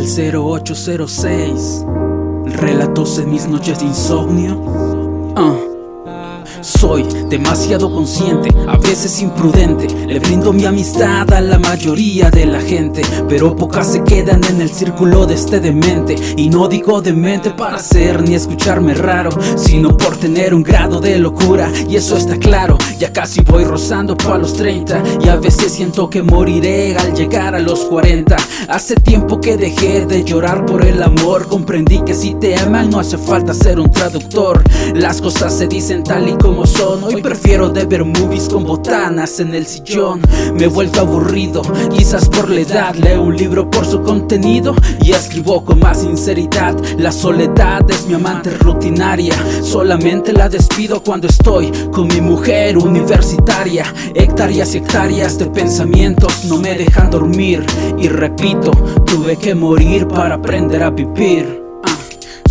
el 0806. Relatos en mis noches de insomnio. Ah. Soy demasiado consciente, a veces imprudente. Le brindo mi amistad a la mayoría de la gente, pero pocas se quedan en el círculo de este demente. Y no digo demente para ser ni escucharme raro, sino por tener un grado de locura. Y eso está claro, ya casi voy rozando para los 30. Y a veces siento que moriré al llegar a los 40. Hace tiempo que dejé de llorar por el amor. Comprendí que si te aman no hace falta ser un traductor. Las cosas se dicen tal y como Hoy prefiero de ver movies con botanas en el sillón. Me he vuelto aburrido, quizás por la edad. Leo un libro por su contenido y escribo con más sinceridad. La soledad es mi amante rutinaria. Solamente la despido cuando estoy con mi mujer universitaria. Hectáreas y hectáreas de pensamientos no me dejan dormir. Y repito, tuve que morir para aprender a vivir.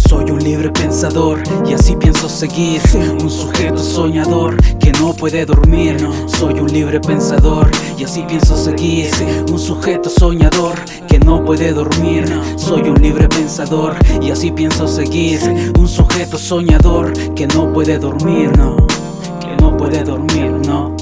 Soy un libre pensador y así pienso seguir. Un sujeto soñador que no puede dormir. Soy un libre pensador y así pienso seguir. Un sujeto soñador que no puede dormir. Soy un libre pensador y así pienso seguir. Un sujeto soñador que no puede dormir, no. Que no puede dormir, no.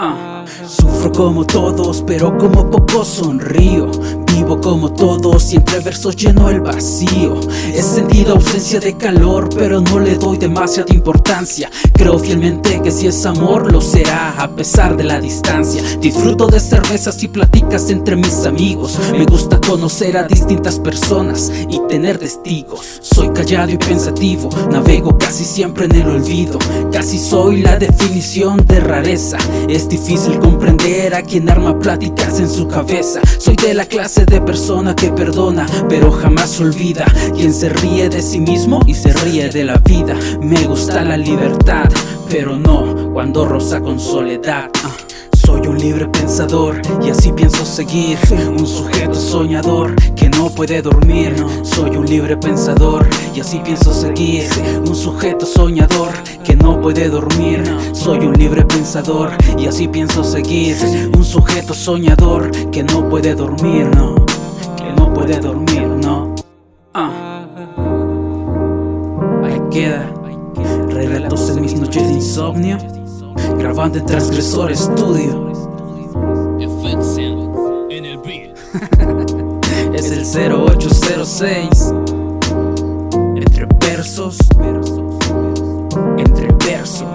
Ah. Sufro como todos, pero como pocos sonrío. Vivo como todos y entre versos lleno el vacío. He sentido ausencia de calor, pero no le doy demasiada importancia. Creo fielmente que si es amor, lo será a pesar de la distancia. Disfruto de cervezas y platicas entre mis amigos. Me gusta conocer a distintas personas y tener testigos. Soy callado y pensativo, navego casi siempre en el olvido. Casi soy la definición de rareza. Es difícil comprender a quien arma pláticas en su cabeza. Soy de la clase de persona que perdona, pero jamás olvida. Quien se ríe de sí mismo y se ríe de la vida. Me gusta la libertad, pero no cuando roza con soledad. Ah. Soy un libre pensador y así pienso seguir. Un sujeto soñador que no puede dormir. Soy un libre pensador y así pienso seguir. Un sujeto soñador que no puede dormir. Soy un libre pensador y así pienso seguir. Un sujeto soñador que no puede dormir, no. Que no puede dormir, no. Ah. Ahí queda. Relatos en mis noches de insomnio. Grabando en Transgresor Studio. es el 0806. Entre versos. Entre versos.